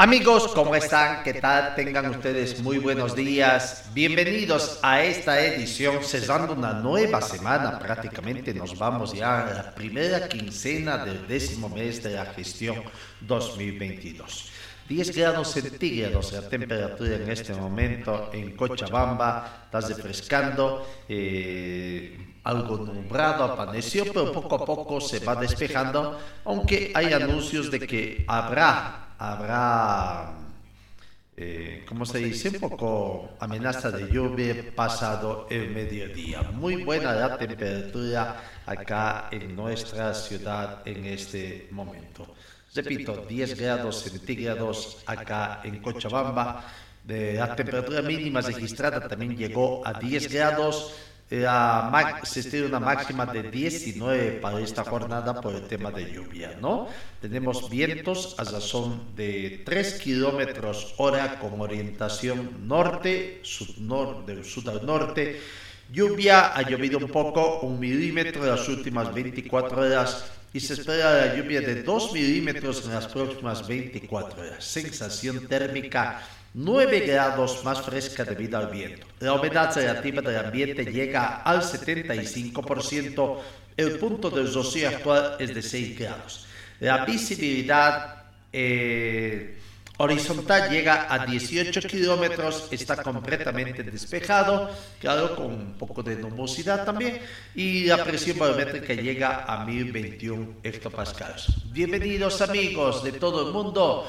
Amigos, ¿cómo están? ¿Qué tal? Tengan ustedes muy buenos días. Bienvenidos a esta edición, cesando una nueva semana. Prácticamente nos vamos ya a la primera quincena del décimo mes de la gestión 2022. 10 grados centígrados la temperatura en este momento en Cochabamba, está refrescando, eh, algo nublado apareció, pero poco a poco se va despejando, aunque hay anuncios de que habrá habrá, eh, ¿cómo se dice? Un poco amenaza de lluvia pasado el mediodía. Muy buena la temperatura acá en nuestra ciudad en este momento. Repito, 10 grados centígrados acá en Cochabamba. De la temperatura mínima registrada también llegó a 10 grados la se estima una máxima de 19 para esta jornada por el tema de lluvia, ¿no? Tenemos vientos a razón de 3 kilómetros hora con orientación norte, sud-nor- del sur al norte. Lluvia, ha llovido un poco, un milímetro en las últimas 24 horas y se espera la lluvia de 2 milímetros en las próximas 24 horas. Sensación térmica 9 grados más fresca debido al viento. La humedad relativa del ambiente llega al 75%. El punto del rocío actual es de 6 grados. La visibilidad eh, horizontal llega a 18 kilómetros, está completamente despejado, claro, con un poco de nubosidad también, y la presión barométrica llega a 1021 hectopascales. Bienvenidos amigos de todo el mundo.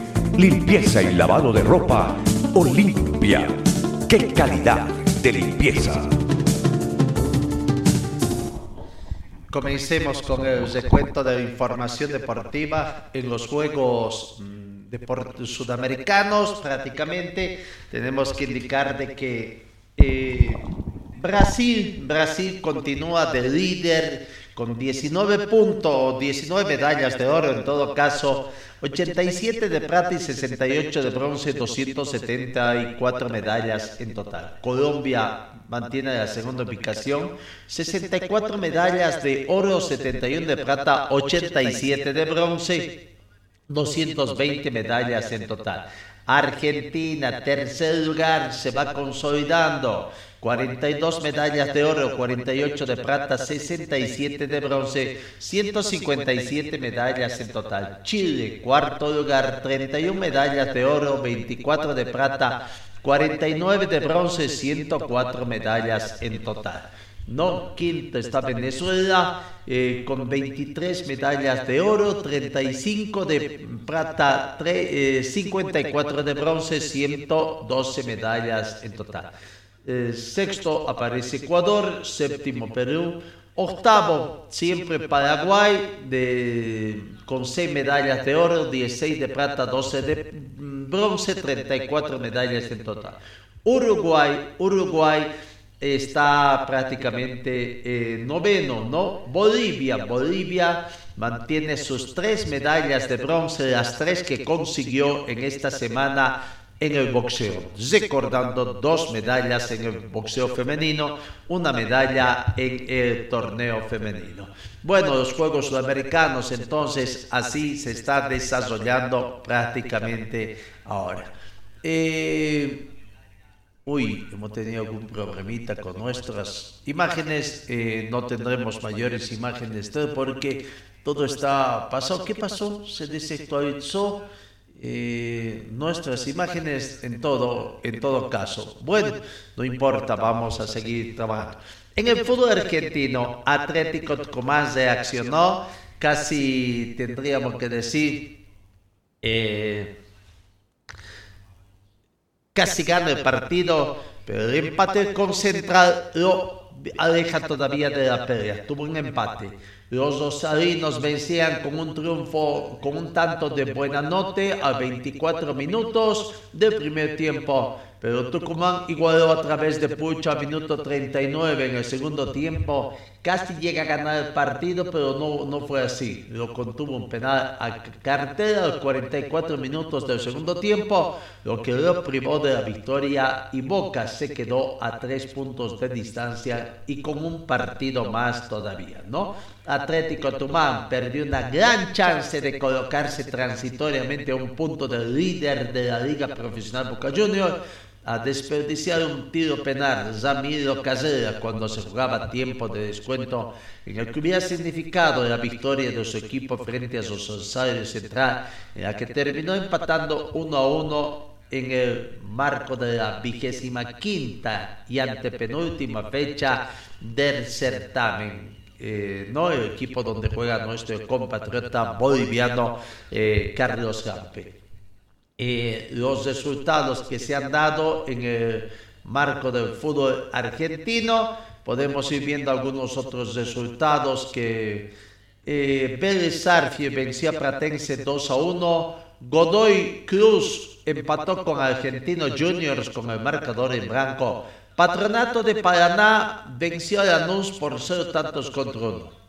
Limpieza y lavado de ropa Olimpia. ¡Qué calidad de limpieza! Comencemos con el recuento de información deportiva en los Juegos mm, Sudamericanos. Prácticamente tenemos que indicar de que eh, Brasil, Brasil continúa de líder con 19 puntos, 19 medallas de oro en todo caso, 87 de plata y 68 de bronce, 274 medallas en total. Colombia mantiene la segunda ubicación, 64 medallas de oro, 71 de plata, 87 de bronce, 220 medallas en total. Argentina, tercer lugar, se va consolidando. 42 medallas de oro, 48 de plata, 67 de bronce, 157 medallas en total. Chile, cuarto lugar, 31 medallas de oro, 24 de plata, 49 de bronce, 104 medallas en total. No, quinto está Venezuela eh, con 23 medallas de oro, 35 de plata, tre- eh, 54 de bronce, 112 medallas en total. Eh, sexto aparece Ecuador, séptimo Perú, octavo siempre Paraguay de, con 6 medallas de oro, 16 de plata, 12 de bronce, 34 medallas en total. Uruguay, Uruguay está prácticamente eh, noveno, ¿no? Bolivia, Bolivia mantiene sus tres medallas de bronce, las tres que consiguió en esta semana en el boxeo, recordando dos medallas en el boxeo femenino, una medalla en el torneo femenino. Bueno, los Juegos Sudamericanos entonces así se está desarrollando prácticamente ahora. Eh, uy, hemos tenido algún problemita con nuestras imágenes, eh, no tendremos mayores imágenes porque todo está pasado. ¿Qué pasó? Se desactualizó eh, nuestras imágenes en todo, en todo caso. Bueno, no importa, vamos a seguir trabajando. En el fútbol argentino, Atlético Tucumán reaccionó, casi tendríamos que decir, eh, casi gana el partido, pero el empate con Central lo aleja todavía de la pelea. Tuvo un empate. Los rosarinos vencían con un triunfo, con un tanto de buena note a 24 minutos del primer tiempo pero Tucumán igualó a través de Pucho a minuto 39 en el segundo tiempo. Casi llega a ganar el partido, pero no, no fue así. Lo contuvo un penal a cartera a los 44 minutos del segundo tiempo, lo que lo privó de la victoria y Boca se quedó a tres puntos de distancia y con un partido más todavía, ¿no? Atlético Tucumán perdió una gran chance de colocarse transitoriamente a un punto del líder de la Liga Profesional Boca Juniors a desperdiciar un tiro penal Ramiro Casera cuando se jugaba tiempo de descuento en el que hubiera significado la victoria de su equipo frente a los Rosario Central, en la que terminó empatando uno a uno en el marco de la vigésima quinta y antepenúltima fecha del certamen. Eh, no el equipo donde juega nuestro compatriota boliviano eh, Carlos Gampe. Los resultados que se han dado en el marco del fútbol argentino. Podemos ir viendo algunos otros resultados que eh, Vélez venció a Pratense 2 a 1. Godoy Cruz empató con Argentino Juniors con el marcador en blanco. Patronato de Paraná venció a Lanús por 0 tantos contra 1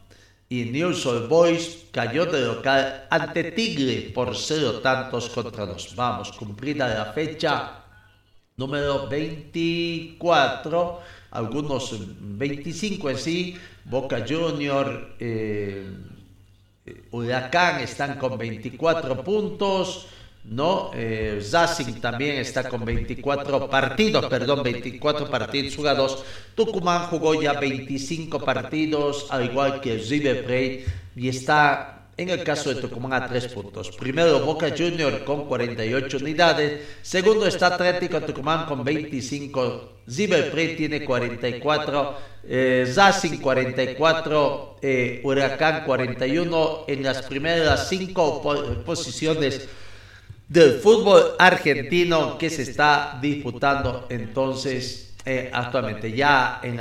y News Old Boys cayó de local ante Tigre por cero tantos contra dos. Vamos, cumplida la fecha número 24, algunos 25 en sí, Boca Junior, eh, Huracán están con 24 puntos. ¿No? Eh, también está con 24 partidos, perdón, 24 partidos jugados. Tucumán jugó ya 25 partidos, al igual que River Plate, y está en el caso de Tucumán a 3 puntos. Primero Boca Junior con 48 unidades, segundo está Atlético Tucumán con 25, River Plate tiene 44, eh, 44, eh, Huracán 41, en las primeras 5 posiciones del fútbol argentino que se está disputando entonces eh, actualmente. Ya en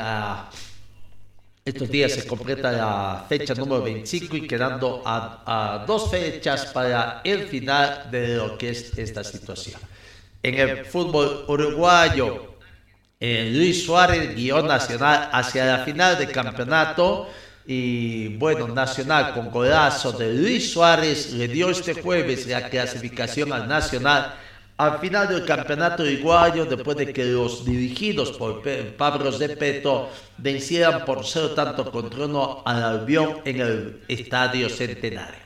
estos días se completa la fecha número 25 y quedando a, dos fechas para el final de lo que es esta situación. En el fútbol uruguayo, eh, Luis Suárez, guion nacional hacia la final del campeonato. Y bueno, Nacional con golazo de Luis Suárez le dio este jueves la clasificación al Nacional al final del campeonato uruguayo después de que los dirigidos por Pablo Zepeto vencieran por cero tanto contra uno al Albión en el Estadio Centenario.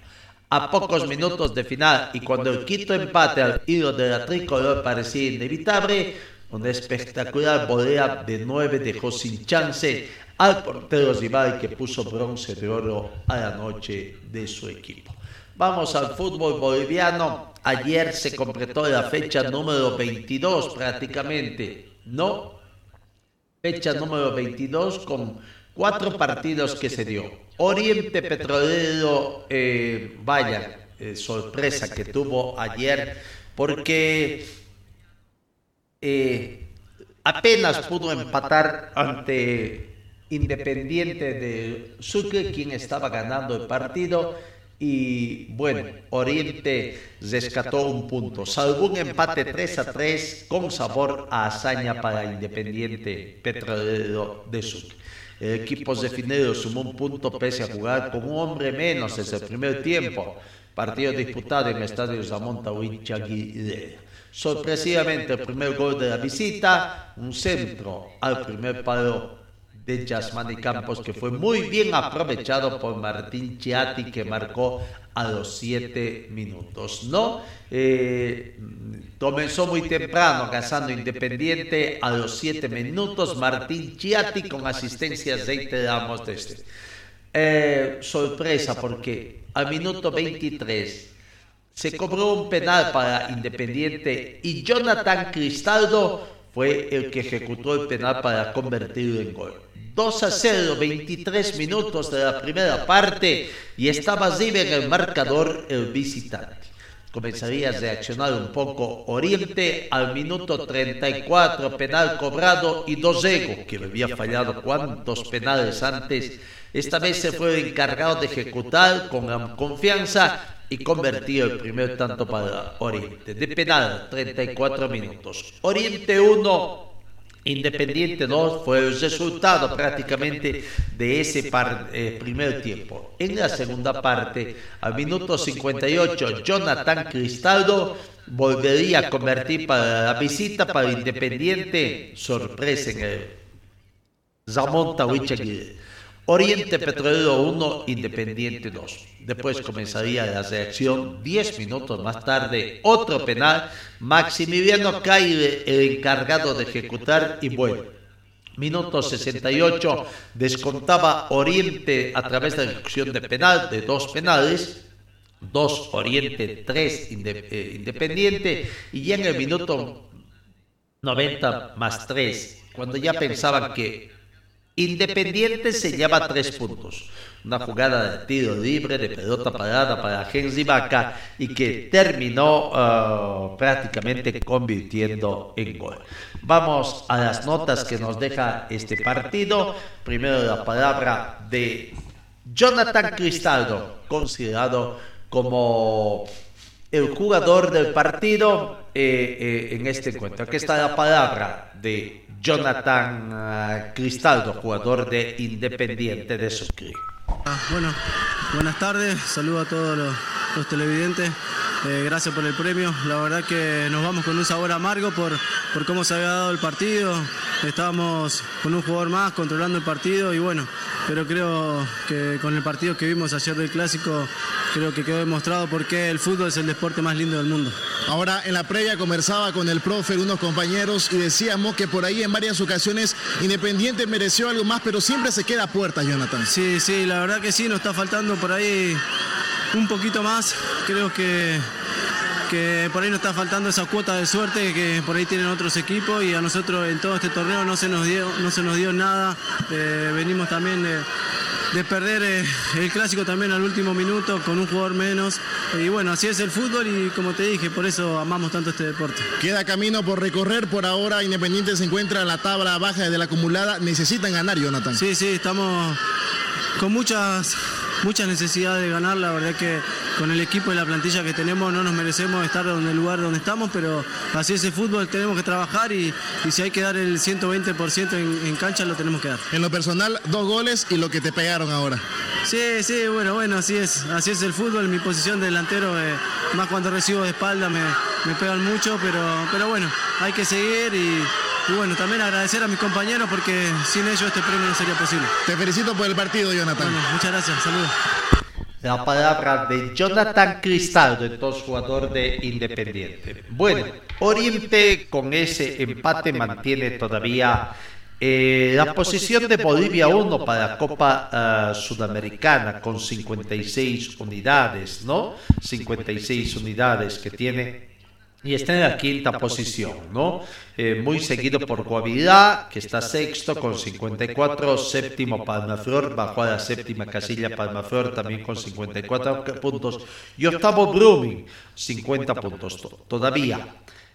A pocos minutos de final y cuando el quinto empate al hilo de la tricolor parecía inevitable, una espectacular volea de nueve dejó sin chance al portero rival que puso bronce de oro a la noche de su equipo. Vamos al fútbol boliviano. Ayer se completó la fecha número 22 prácticamente, ¿no? Fecha número 22 con cuatro partidos que se dio. Oriente Petrolero, eh, vaya eh, sorpresa que tuvo ayer, porque eh, apenas pudo empatar ante Independiente de Sucre, quien estaba ganando el partido. Y bueno, Oriente rescató un punto, salvo un empate 3 a 3 con sabor a hazaña para Independiente Petrolero de Sucre. El equipo definido sumó un punto pese a jugar con un hombre menos desde el primer tiempo. Partido disputado en el estadio Zamón Huinchaguilera. Sorpresivamente, el primer gol de la visita, un centro al primer palo de Yasmani Campos, que fue muy bien aprovechado por Martín Chiati, que marcó a los 7 minutos. ¿no? Eh, comenzó muy temprano, cazando Independiente a los 7 minutos. Martín Chiati con asistencias de este. Eh, sorpresa, porque al minuto 23 se cobró un penal para Independiente y Jonathan Cristaldo fue el que ejecutó el penal para convertirlo en gol. 2 a 0, 23 minutos de la primera parte y estaba libre en el marcador el visitante. Comenzaría a reaccionar un poco Oriente al minuto 34, penal cobrado y Dosego, que había fallado cuantos penales antes. Esta vez se fue encargado de ejecutar con confianza y convertido el primer tanto para Oriente. De penal, 34 minutos. Oriente 1, Independiente 2 fue el resultado prácticamente de ese eh, primer tiempo. En la segunda parte, al minuto 58, Jonathan Cristaldo volvería a convertir para la visita para Independiente, sorpresa en el Zamón Oriente Petrolero 1, Independiente 2. Después comenzaría la reacción 10 minutos más tarde, otro penal. Maximiliano Caire, el encargado de ejecutar, y bueno. Minuto 68 descontaba Oriente a través de la ejecución de penal, de dos penales. 2 Oriente, 3 eh, Independiente. Y ya en el minuto 90 más 3, cuando ya pensaban que Independiente se lleva tres puntos. Una jugada de tiro libre, de pelota parada para Henry Vaca y que terminó uh, prácticamente convirtiendo en gol. Vamos a las notas que nos deja este partido. Primero la palabra de Jonathan Cristaldo, considerado como el jugador del partido eh, eh, en este encuentro. Aquí está la palabra de Jonathan uh, Cristaldo, jugador de Independiente de Sucre. Ah, bueno, buenas tardes, saludo a todos los, televidentes. Eh, gracias por el premio. La verdad que nos vamos con un sabor amargo por, por cómo se había dado el partido. Estábamos con un jugador más controlando el partido y bueno, pero creo que con el partido que vimos ayer del clásico, creo que quedó demostrado por qué el fútbol es el deporte más lindo del mundo. Ahora en la previa conversaba con el profe, unos compañeros y decíamos que por ahí en varias ocasiones Independiente mereció algo más, pero siempre se queda a puerta, Jonathan. Sí, sí, la verdad que sí, nos está faltando por ahí un poquito más. Creo que que por ahí nos está faltando esa cuota de suerte que por ahí tienen otros equipos y a nosotros en todo este torneo no se nos dio, no se nos dio nada. Eh, venimos también de, perder eh, el clásico también al último minuto con un jugador menos. Y bueno, así es el fútbol y como te dije, por eso amamos tanto este deporte. Queda camino por recorrer, por ahora Independiente se encuentra en la tabla baja de la acumulada. Necesitan ganar, Jonathan. Sí, sí, estamos con muchas mucha necesidad de ganar, la verdad que con el equipo y la plantilla que tenemos no nos merecemos estar en el lugar donde estamos, pero así es el fútbol, tenemos que trabajar y, si hay que dar el 120% en, cancha lo tenemos que dar. En lo personal, dos goles y lo que te pegaron ahora. Sí, sí, bueno, bueno, así es, así es el fútbol, mi posición de delantero, eh, más cuando recibo de espalda me, me pegan mucho, pero, pero bueno, hay que seguir y y bueno, también agradecer a mis compañeros porque sin ellos este premio no sería posible. Te felicito por el partido, Jonathan. muchas gracias, saludos. La palabra de Jonathan Cristaldo, entonces jugador de Independiente. Bueno, Oriente con ese empate mantiene todavía eh, la posición de Bolivia 1 para la Copa eh, Sudamericana con 56 unidades, ¿no? 56 unidades que tiene y está en la quinta posición, ¿no? Eh, muy seguido por Guavirá, que está sexto con 54, séptimo Palmaflor, bajo a la séptima casilla Palmaflor también con 54 puntos, y octavo Brumming, 50 puntos todavía.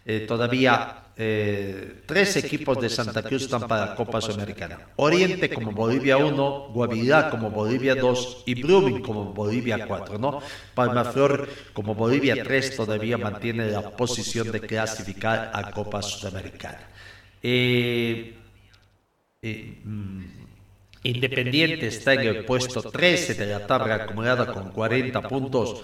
Eh, todavía eh, tres equipos de Santa Cruz están para Copa Sudamericana. Oriente como Bolivia 1, Guavirá como Bolivia 2 y Blooming como Bolivia 4. ¿no? Palmaflor como Bolivia 3 todavía mantiene la posición de clasificar a Copa Sudamericana. Eh, mm, Independiente está en el puesto 13 de la tabla acumulada con 40 puntos,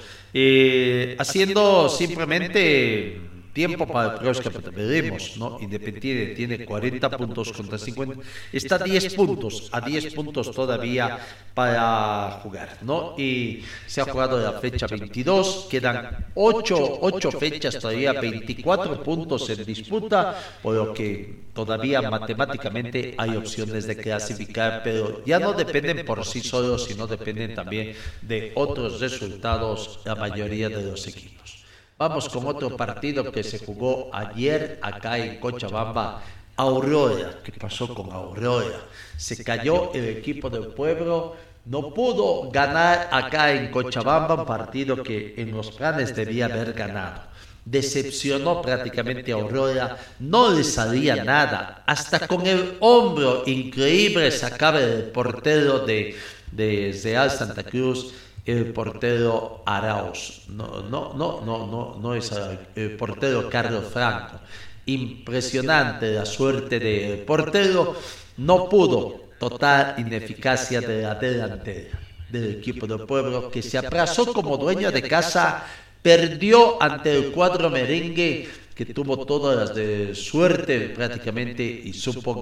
haciendo simplemente tiempo para el próximo veremos, ¿no? Independiente tiene 40 puntos contra 50, está a 10 puntos, a 10 puntos todavía para jugar, ¿no? Y se ha jugado la fecha 22, quedan 8, 8 fechas todavía, 24 puntos en disputa, por lo que todavía matemáticamente hay opciones de clasificar, pero ya no dependen por sí solos, sino dependen también de otros resultados la mayoría de los equipos. Vamos con otro partido que se jugó ayer acá en Cochabamba. Aurora, ¿qué pasó con Aurora? Se cayó el equipo del pueblo, no pudo ganar acá en Cochabamba un partido que en los planes debía haber ganado. Decepcionó prácticamente a Aurora, no le salía nada, hasta con el hombro increíble sacaba el portero de, de Real Santa Cruz el portero Arauz, no, no, no, no, no, no es el portero Carlos Franco. Impresionante la suerte del portero, no pudo, total ineficacia de la delantera del equipo del pueblo que se abrazó como dueño de casa, perdió ante el cuadro merengue que tuvo todas las de suerte prácticamente y supo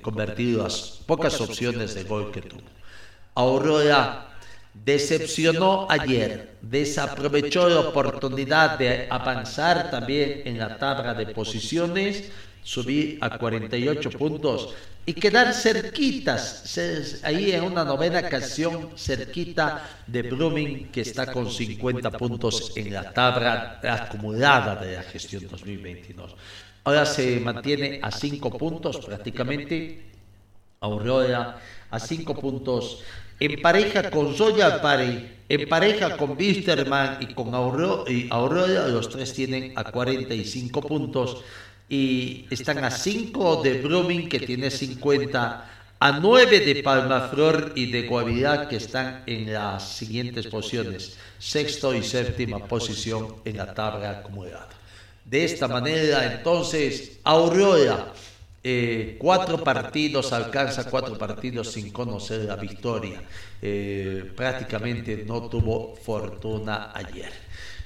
convertir las pocas opciones de gol que tuvo. Aurora decepcionó ayer, desaprovechó la oportunidad de avanzar también en la tabla de posiciones, subir a 48 puntos y quedar cerquitas, ahí en una novena ocasión, cerquita de Blooming, que está con 50 puntos en la tabla acumulada de la gestión 2022. Ahora se mantiene a 5 puntos prácticamente, Aurora a 5 puntos en pareja con Zoya Pari, en pareja con Wisterman y con Aurora, los tres tienen a 45 puntos y están a 5 de Brumming que tiene 50, a 9 de Palmaflor y de Guavirá que están en las siguientes posiciones, sexto y séptima posición en la tabla acumulada. De esta manera entonces Aurora eh, cuatro partidos, alcanza cuatro partidos sin conocer la victoria. Eh, prácticamente no tuvo fortuna ayer.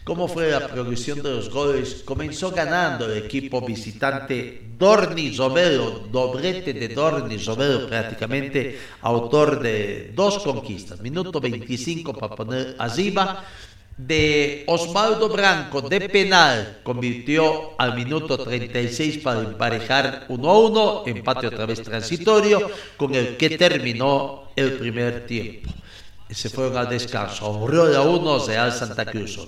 ¿Cómo fue la progresión de los goles? Comenzó ganando el equipo visitante Dorni Romero, doblete de Dorni Romero prácticamente, autor de dos conquistas. Minuto 25 para poner arriba de Osvaldo Branco de penal convirtió al minuto 36 para emparejar 1 a 1, empate otra vez transitorio, con el que terminó el primer tiempo. Se fueron al descanso, Aurora 1, Real Santa Cruz.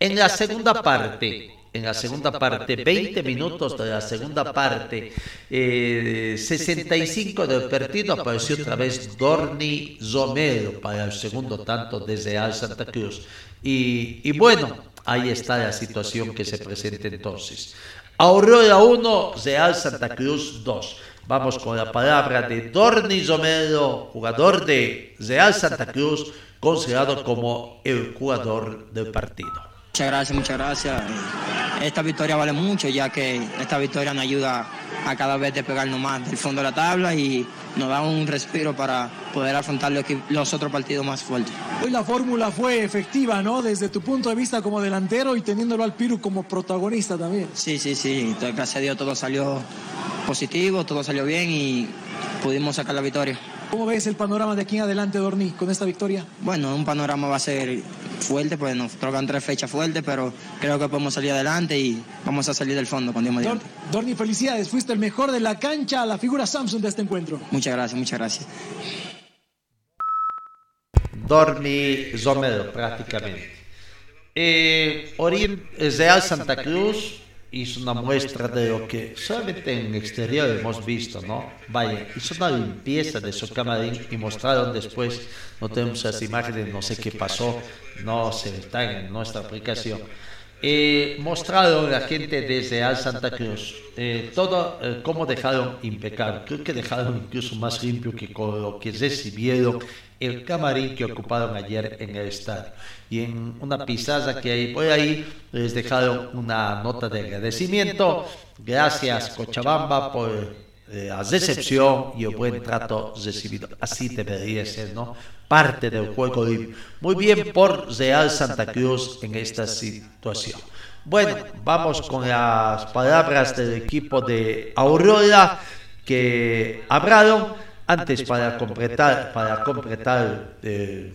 En la segunda parte, en la segunda parte, 20 minutos de la segunda parte, 65 eh, del partido, apareció otra vez Dorni Romero para el segundo tanto de Real Santa Cruz. Y, bueno, ahí está la situación que se presenta entonces. Aurora 1, Real Santa Cruz 2. Vamos con la palabra de Dorni Romero, jugador de Real Santa Cruz, considerado como el jugador del partido. Muchas gracias, muchas gracias. Esta victoria vale mucho ya que esta victoria nos ayuda a cada vez despegarnos más del fondo de la tabla y nos da un respiro para poder afrontar los otros partidos más fuertes. Hoy la fórmula fue efectiva, ¿no? Desde tu punto de vista como delantero y teniéndolo al Piru como protagonista también. Sí, sí, sí. Gracias a Dios todo salió positivo, todo salió bien y pudimos sacar la victoria. ¿Cómo ves el panorama de aquí en adelante, Dorni, con esta victoria? Bueno, un panorama va a ser fuerte, pues nos tocan tres fechas fuertes, pero creo que podemos salir adelante y vamos a salir del fondo con Dios mediante. Dorni, felicidades, fuiste el mejor de la cancha, la figura Samsung de este encuentro. Muchas gracias, muchas gracias. Dorni Romero, prácticamente. Eh, Real Santa Cruz hizo una muestra de lo que solamente en el exterior hemos visto, ¿no? Vaya, hizo una limpieza de su camarín y mostraron después, no tenemos esas imágenes, no sé qué pasó, no se están en nuestra aplicación. Eh, mostraron la gente desde Al Santa Cruz eh, todo eh, cómo dejaron impecable. Creo que dejaron incluso más limpio que con lo que recibieron el camarín que ocuparon ayer en el estadio. Y en una pizarra que hay por ahí, les dejaron una nota de agradecimiento. Gracias Cochabamba por eh, la recepción y el buen trato recibido. Así debería ser, ¿no? Parte del juego Muy bien por Real Santa Cruz en esta situación. Bueno, vamos con las palabras del equipo de Aurora que hablaron antes para completar, para completar eh,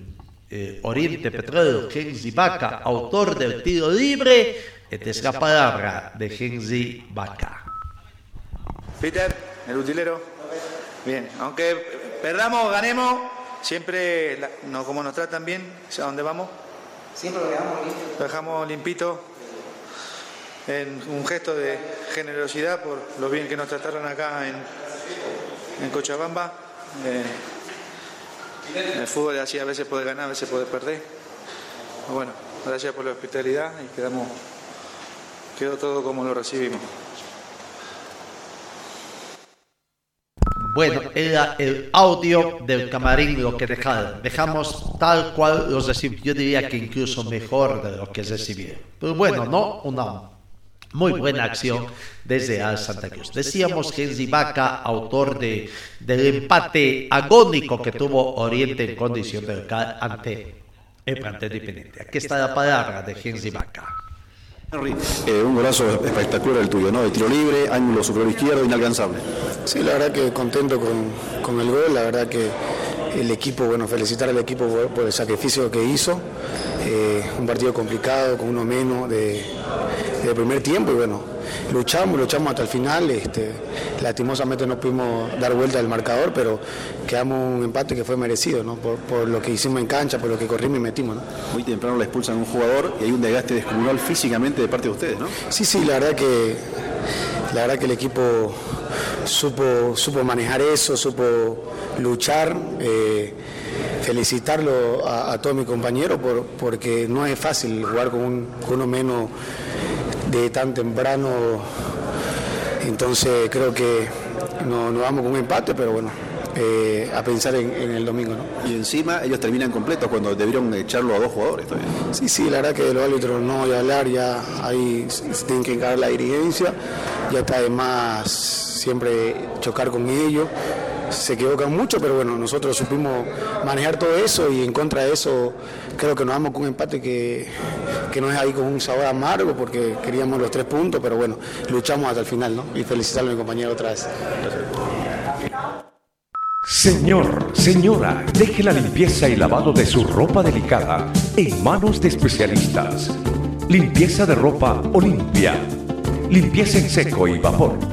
eh, Oriente Petróleo, Genzi Vaca, autor del tiro libre. Esta es la palabra de Genzi Vaca. Peter, el utilero. Bien, aunque perdamos o ganemos, siempre la- no, como nos tratan bien, ¿a dónde vamos? Siempre lo dejamos listo. Lo dejamos limpito, en un gesto de generosidad por lo bien que nos trataron acá en, en Cochabamba. Eh, en el fútbol así a veces puede ganar, a veces puede perder. Bueno, gracias por la hospitalidad y quedamos, quedó todo como lo recibimos. Bueno, era el audio del camarín lo que dejaron. Dejamos tal cual los recibimos. Yo diría que incluso mejor de lo que recibieron. Pero bueno, no una muy buena acción desde Al Santa Cruz. Decíamos que Vaca, autor de, del empate agónico que tuvo Oriente en condición de local ante el plantel independiente. Aquí está la palabra de Genzi Vaca. Eh, un golazo espectacular el tuyo, ¿no? De tiro libre, ángulo superior izquierdo, inalcanzable. Sí, la verdad que contento con, con el gol, la verdad que el equipo, bueno, felicitar al equipo por, por el sacrificio que hizo, Eh, un partido complicado, con uno menos de, de primer tiempo y bueno, luchamos, luchamos hasta el final, este, lastimosamente no pudimos dar vuelta al marcador, pero quedamos un empate que fue merecido, ¿no? Por, por lo que hicimos en cancha, por lo que corrimos y metimos, ¿no? Muy temprano le expulsan a un jugador y hay un desgaste descomunal físicamente de parte de ustedes, ¿no? Sí, sí, la verdad que la verdad que el equipo supo, supo manejar eso, supo luchar. eh, felicitarlo a, a todos mis compañeros por- porque no es fácil jugar con, un- con uno menos de tan temprano. Entonces creo que no- vamos con un empate, pero bueno, eh, a pensar en, en el domingo. ¿no? Y encima ellos terminan completos cuando debieron echarlo a dos jugadores todavía. Sí, sí, la verdad que de los árbitros no voy a hablar, ya ahí se tienen que encargar la dirigencia, ya está además siempre chocar con ellos, se equivocan mucho, pero bueno, nosotros supimos manejar todo eso y en contra de eso creo que nos vamos con un empate que, que no es ahí con un sabor amargo porque queríamos los tres puntos, pero bueno, luchamos hasta el final, ¿no? Y felicitarle a mi compañero otra vez. Señor, señora, deje la limpieza y lavado de su ropa delicada en manos de especialistas. Limpieza de ropa Olimpia. Limpieza en seco y vapor.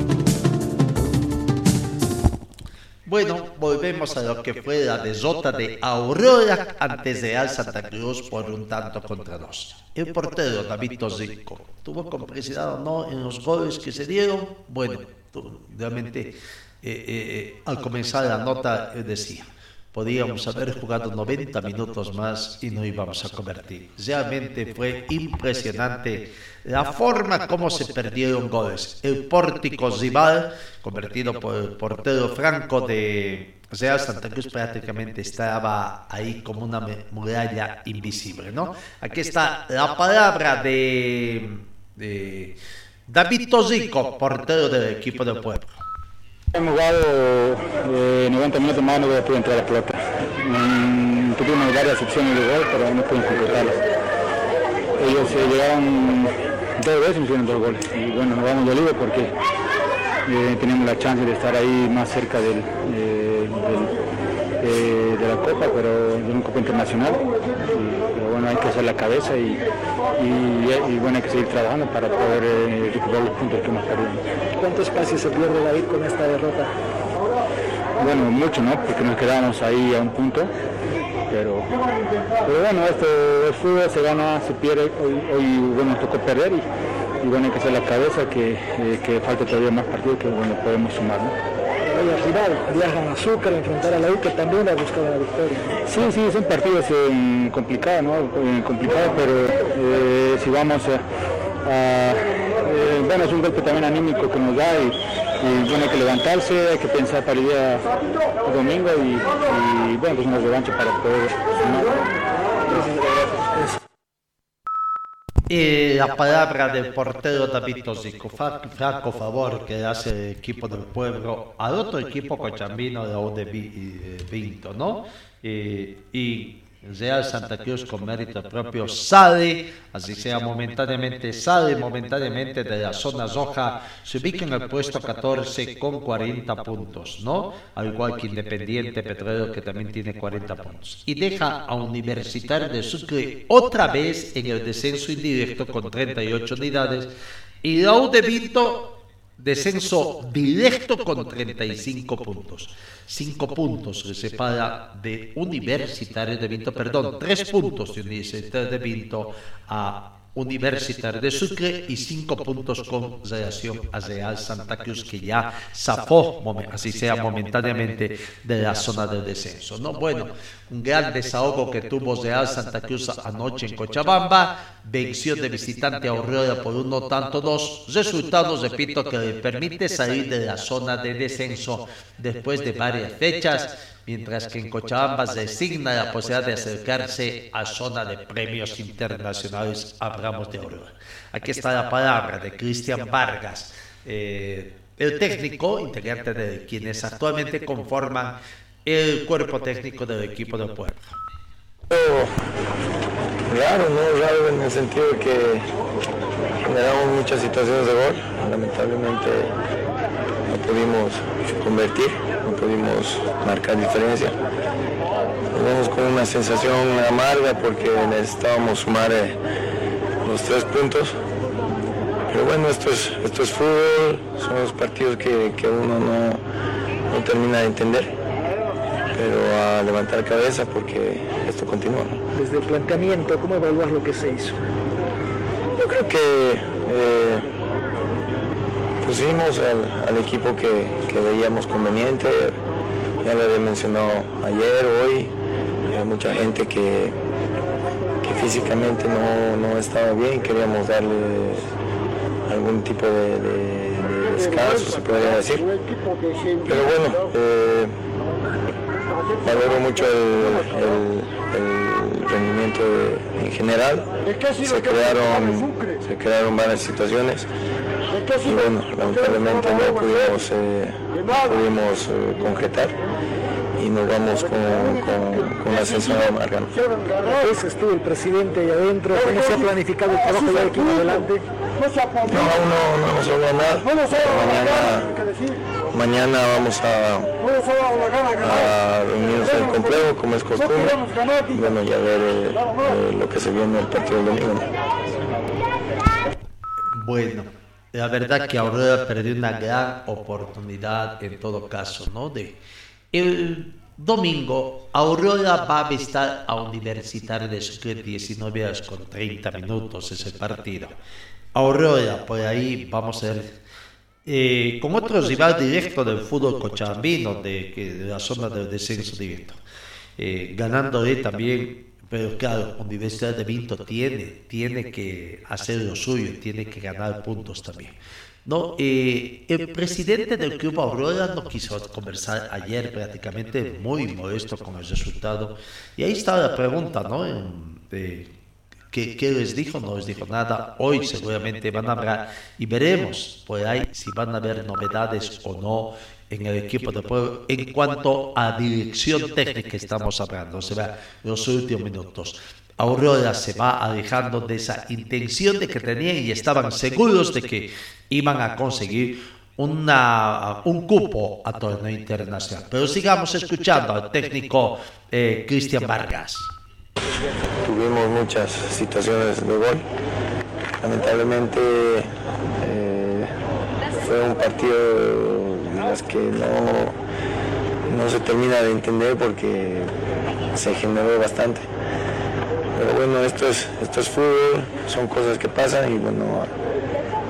Bueno, volvemos a lo que fue la derrota de Aurora antes de Al Santa Cruz por un tanto contra dos. El portero David Tozico tuvo complicidad o no en los goles que se dieron. Bueno, realmente eh, eh, eh, al comenzar la nota eh, decía, podíamos haber jugado 90 minutos más y no íbamos a convertir. Realmente fue impresionante la forma como se perdieron goles. El pórtico rival, convertido por el portero franco de Real Santa Cruz, prácticamente estaba ahí como una muralla invisible. ¿no? Aquí está la palabra de, de David Tozico, portero del equipo del pueblo. Hemos jugado eh, 90 minutos más, no pudo entrar la pelota. Mm, tuvimos varias opciones de gol, pero no pudimos concretarlas. Ellos se llegaron dos veces y hicieron dos goles. Y bueno, nos vamos dolidos porque eh, tenemos la chance de estar ahí más cerca del, eh, del- eh, de la Copa, pero de una Copa Internacional. Y- pero bueno, hay que hacer la cabeza y, y- y, bueno, hay que seguir trabajando para poder eh, recuperar los puntos que hemos perdido. ¿Cuánto espacio se pierde David con esta derrota? Bueno, mucho, ¿no? Porque nos quedamos ahí a un punto. Pero, pero bueno, esto es fútbol, se gana, se pierde. Hoy, hoy bueno, nos tocó perder y, y bueno, hay que hacer la cabeza que, eh, que falta todavía más partidos que bueno, podemos sumar, ¿no? Al rival viajan a Azúcar a enfrentar a la U que también ha buscado la victoria. Sí, sí, son partidos eh, complicados, ¿no? Eh, complicados, pero eh, si vamos a, eh, bueno, es un golpe también anímico que nos da y, y bueno, que levantarse, hay que pensar para el día domingo y, bueno, pues una revancha para poder Y la palabra del portero David Tosico, flaco favor que hace el equipo del pueblo al otro equipo cochambino de la de Vinto, ¿no? Y, y Real Santa Cruz con mérito propio sale, así sea momentáneamente, sale momentáneamente de la zona roja, se ubica en el puesto 14 con 40 puntos, ¿no? Al igual que Independiente Petrolero que también tiene 40 puntos. Y deja a Universitario de Sucre otra vez en el descenso indirecto con 38 unidades. y U de Vinto descenso directo con 35 puntos. 5 puntos se separa de Universitario de Vinto, perdón, 3 puntos de Universitario de Vinto a Universitario de Sucre y 5 puntos con relación a Real Santa Cruz que ya zafó, así sea momentáneamente, de la zona de descenso. ¿no? Bueno, un gran desahogo que tuvo Real Santa Cruz anoche en Cochabamba, venció de visitante a Aurora por uno tanto dos, resultados, repito, que le permite salir de la zona de descenso después de varias fechas mientras que en Cochabamba se designa la posibilidad de acercarse a zona de premios internacionales. Hablamos de Aurora. Aquí está la palabra de Cristian Vargas, eh, el técnico integrante de quienes actualmente conforman el cuerpo técnico del equipo del pueblo. Claro, no raro en el sentido de que generamos muchas situaciones de gol, lamentablemente no pudimos convertir, no pudimos marcar diferencia. Nos con una sensación amarga porque necesitábamos sumar eh, los tres puntos. Pero bueno, esto es, esto es fútbol, son los partidos que, uno no, termina de entender. Pero a levantar cabeza porque esto continúa. Desde el planteamiento, ¿cómo evaluar lo que se hizo? Yo creo que eh, pusimos al, equipo que, veíamos conveniente. Ya lo había mencionado ayer, hoy. Hay mucha gente que, que físicamente no, estaba bien, queríamos darle algún tipo de, descanso, se podría decir. Pero bueno, eh, valoro mucho el, rendimiento en general. Se crearon, se crearon varias situaciones y bueno, lamentablemente no pudimos, eh, pudimos eh, concretar y nos vamos con, con, con la ascensión amarga. Ese estuvo el presidente ahí adentro, ¿cómo se ha planificado el trabajo de aquí en adelante? No, aún no, no hemos hablado nada. Mañana, mañana vamos a, a reunirnos en complejo, como es costumbre, y bueno, ya ver eh, eh, lo que se viene el partido del domingo. Bueno. La verdad que Aurora perdió una gran oportunidad en todo caso, ¿no? De el domingo, Aurora va a visitar a Universitario de Sucre 19 horas con 30 minutos ese partido. Aurora, por ahí vamos a ver, eh, con otro rival directo del fútbol cochabambino, de, de, la zona del descenso directo, eh, ganándole también pero claro, Universidad de Vinto tiene, tiene que hacer lo suyo, tiene que ganar puntos también. No, eh, el presidente del Club Aurora no quiso conversar ayer prácticamente muy molesto con el resultado. Y ahí está la pregunta, ¿no? ¿Qué, ¿Qué les dijo? No les dijo nada. Hoy seguramente van a hablar y veremos por ahí si van a haber novedades o no en el equipo de pueblo en cuanto a dirección técnica estamos hablando, se va los últimos minutos. Aurora se va alejando de esa intención de que tenían y estaban seguros de que iban a conseguir una, un cupo a torneo internacional. Pero sigamos escuchando al técnico eh, Cristian Vargas. Tuvimos muchas situaciones de gol. Lamentablemente eh, fue un partido que no, no se termina de entender porque se generó bastante. Pero bueno, esto es, esto es fútbol, son cosas que pasan y bueno,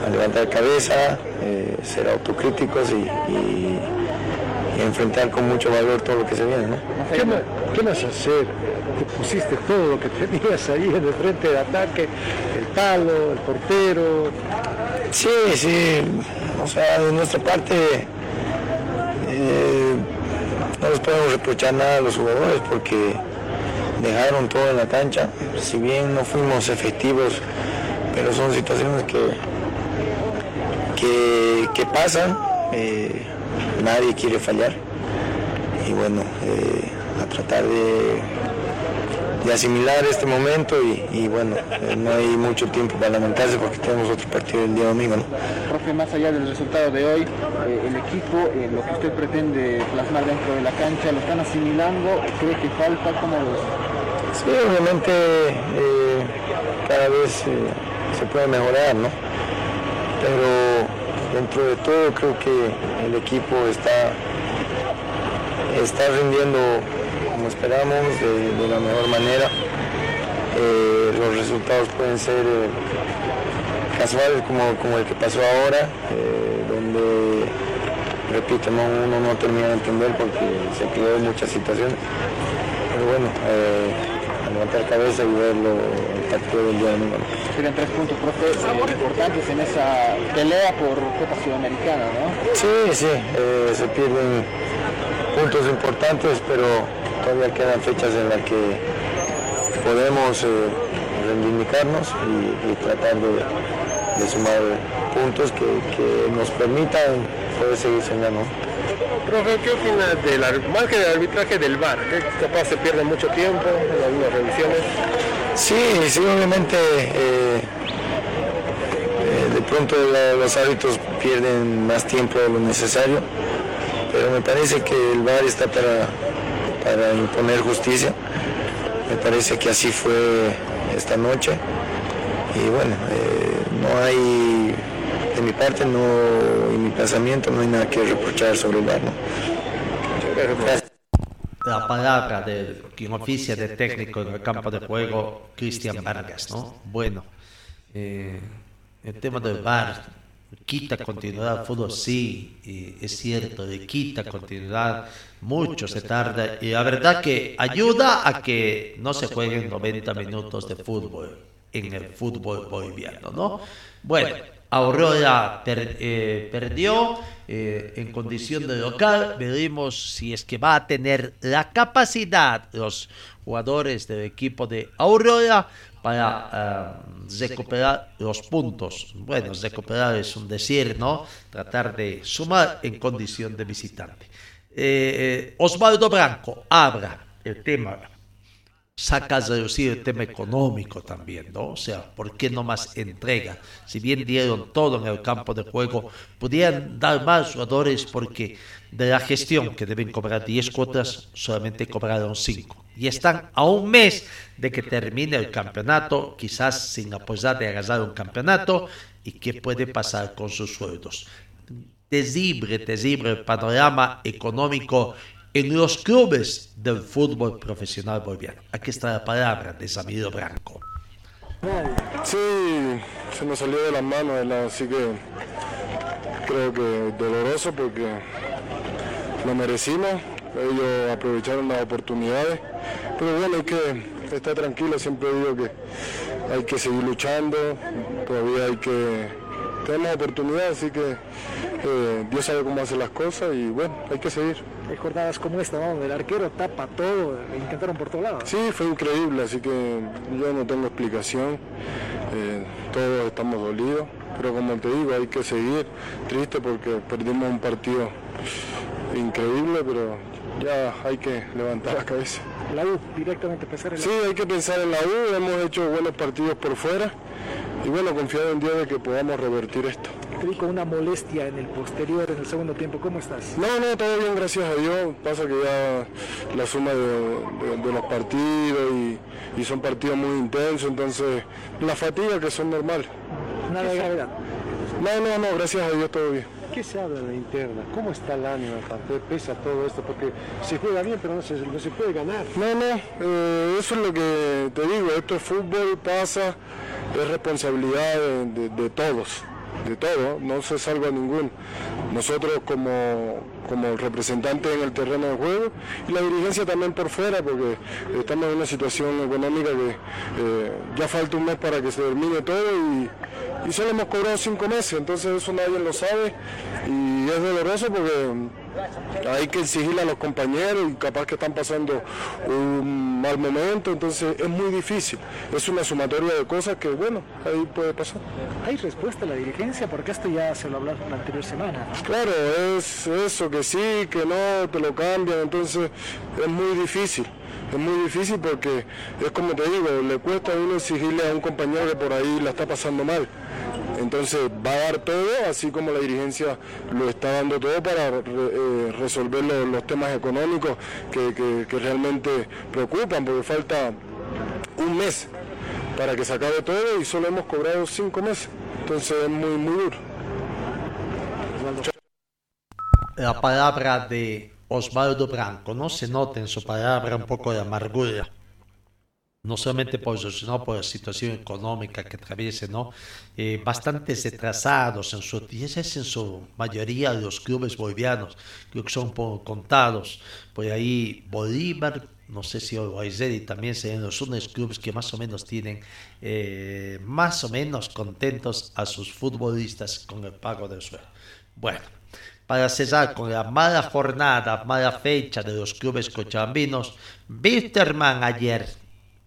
a, levantar cabeza, eh, ser autocríticos y, enfrentar con mucho valor todo lo que se viene. ¿no? ¿Qué, más, ¿Qué vas a hacer? Te pusiste todo lo que tenías ahí en el frente de ataque, el palo, el portero. Sí, sí, O sea, de nuestra parte eh, no les podemos reprochar nada a los jugadores porque dejaron todo en la cancha. Si bien no fuimos efectivos, pero son situaciones que, que, que pasan. eh, nadie quiere fallar. Y bueno, eh, a tratar de, de asimilar este momento y, y bueno, eh, no hay mucho tiempo para lamentarse porque tenemos otro partido el día domingo. ¿no? Profe, más allá del resultado de hoy, eh, el equipo, lo que usted pretende plasmar dentro de la cancha, ¿lo están asimilando? ¿Cree que falta? ¿Cómo lo Sí, obviamente cada vez se puede mejorar, ¿no? Pero dentro de todo creo que el equipo está, está rindiendo como esperamos, de, la mejor manera. Eh, los resultados pueden ser eh, casuales como, como el que pasó ahora, eh, donde, repito, no, uno no termina de entender porque se creó muchas situaciones. Pero bueno, levantar cabeza y ver lo, el partido del día domingo. Serían tres puntos, profe, eh, importantes en esa pelea por Copa Sudamericana, ¿no? Sí, sí, eh, se pierden puntos importantes, pero todavía quedan fechas en las que podemos eh, reivindicarnos y, y tratar de, de sumar puntos que, que nos permitan poder seguir soñando. Profe, ¿qué opina del más que del arbitraje del VAR? Capaz se pierde mucho tiempo en algunas revisiones. Sí, sí, obviamente eh, eh, de pronto los árbitros pierden más tiempo de lo necesario, pero me parece que el VAR está para, para imponer justicia. Me parece que así fue esta noche y bueno, eh, no hay, de mi parte, no, en mi pensamiento no hay nada que reprochar sobre el. ¿no? La palabra de quien oficia de técnico en el campo de juego, Cristian Vargas, ¿no? Bueno, eh, el tema del VAR quita continuidad al fútbol, sí, y es cierto, le quita continuidad, mucho se tarda, y la verdad que ayuda a que no se jueguen 90 minutos de fútbol en el fútbol boliviano, ¿no? Bueno, Aurora per- eh, perdió eh, en condición de local. Veremos si es que va a tener la capacidad los jugadores del equipo de Aurora para eh, recuperar los puntos. Bueno, recuperar es un decir, ¿no? Tratar de sumar en condición de visitante. Eh, Osvaldo Branco habla el tema sacas a reducir el tema económico también, ¿no? O sea, ¿por qué no más entrega? Si bien dieron todo en el campo de juego, podían dar más jugadores porque de la gestión que deben cobrar 10 cuotas, solamente cobraron 5. Y están a un mes de que termine el campeonato, quizás sin la posibilidad de agarrar un campeonato, y qué puede pasar con sus sueldos. Terrible, terrible el panorama económico en los clubes del fútbol profesional boliviano. Aquí está la palabra de Samiro Branco. Sí, se nos salió de las manos, así que creo que doloroso porque lo merecimos, ellos aprovecharon las oportunidades, pero bueno, hay que estar tranquilo, siempre digo que hay que seguir luchando, todavía hay que... Tenemos oportunidad, así que eh, Dios sabe cómo hace las cosas y bueno, hay que seguir. Hay jornadas como esta, ¿no? El arquero tapa todo, intentaron por todos lados. Sí, fue increíble, así que yo no tengo explicación. Eh, todos estamos dolidos, pero como te digo, hay que seguir. Triste porque perdimos un partido increíble, pero ya hay que levantar la cabeza. La U directamente pensar en la Sí, hay que pensar en la U, hemos hecho buenos partidos por fuera y bueno, confiado en Dios de que podamos revertir esto. Con una molestia en el posterior, en el segundo tiempo. ¿Cómo estás? No, no, todo bien, gracias a Dios. Pasa que ya la suma de, de- de los partidos y, y son partidos muy intensos, entonces la fatiga que son normal. Nada de gravedad. No, no, no, gracias a Dios todo bien. ¿Qué se habla en la interna? ¿Cómo está el ánimo del plantel pese a todo esto? Porque se juega bien, pero no se, puede ganar. No, no, eh, eso es lo que te digo, esto es fútbol, pasa, es responsabilidad de todos, de todos, no se salva ninguno. Nosotros como, como representantes en el terreno de juego y la dirigencia también por fuera, porque estamos en una situación económica que eh, ya falta un mes para que se termine todo y, y solo hemos cobrado cinco meses, entonces eso nadie lo sabe y es doloroso porque hay que exigirle a los compañeros y capaz que están pasando un mal momento, entonces es muy difícil. Es una sumatoria de cosas que, bueno, ahí puede pasar. ¿Hay respuesta a la dirigencia? Porque esto ya se lo hablaron la anterior semana. Claro, es eso, que sí, que no, te lo cambian, entonces es muy difícil. Es muy difícil porque es como te digo, le cuesta a uno exigirle a un compañero que por ahí la está pasando mal. Entonces va a dar todo, así como la dirigencia lo está dando todo para eh, resolver los, temas económicos que, que, que realmente preocupan, porque falta un mes para que se acabe todo y solo hemos cobrado cinco meses. Entonces es muy, muy duro. La palabra de Osvaldo Branco, ¿no? Se nota en su palabra un poco de amargura. No solamente por eso, sino por la situación económica que atraviesa, ¿no? Eh, bastante retrasados en su, y esa es en su mayoría de los clubes bolivianos, creo que son poco contados. Por ahí Bolívar, no sé si Oaizedi también serían los únicos clubes que más o menos tienen eh, más o menos contentos a sus futbolistas con el pago del sueldo. Bueno, para cesar con la mala jornada, mala fecha de los clubes cochabambinos, Wisterman ayer,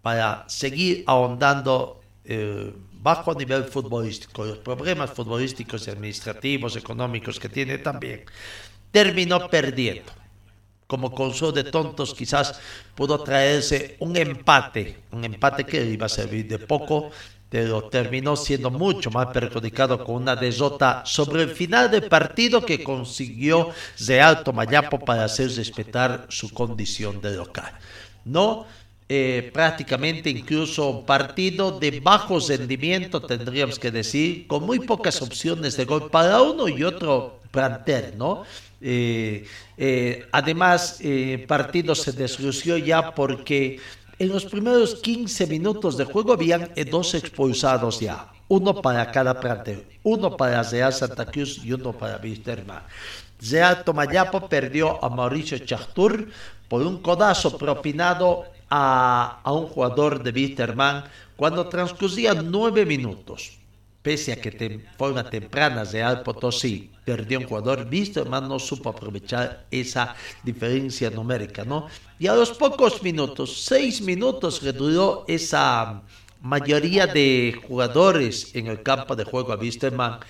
para seguir ahondando eh, bajo nivel futbolístico, los problemas futbolísticos y administrativos, económicos que tiene también, terminó perdiendo. Como consuelo de tontos, quizás pudo traerse un empate, un empate que iba a servir de poco, pero terminó siendo mucho más perjudicado con una derrota sobre el final del partido que consiguió Real Tomayapo para hacer respetar su condición de local. No, eh, prácticamente incluso un partido de bajo rendimiento, tendríamos que decir, con muy pocas opciones de gol para uno y otro plantel, ¿no? Eh, eh, además, el partido se deslució ya porque en los primeros 15 minutos de juego habían dos expulsados ya, uno para cada plantel, uno para Real Santa Cruz y uno para Wisterman. Real Tomayapo perdió a Mauricio Chachtur por un codazo propinado a, a un jugador de Wisterman cuando transcurrían nueve minutos. Pese a que de forma temprana Real Potosí perdió un jugador, Wisterman no supo aprovechar esa diferencia numérica, ¿no? Y a los pocos minutos, seis minutos, reduró esa mayoría de jugadores en el campo de juego a Wisterman,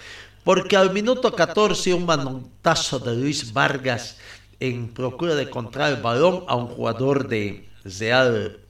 porque al minuto 14 un manotazo de Luis Vargas en procura de encontrar el balón a un jugador de Real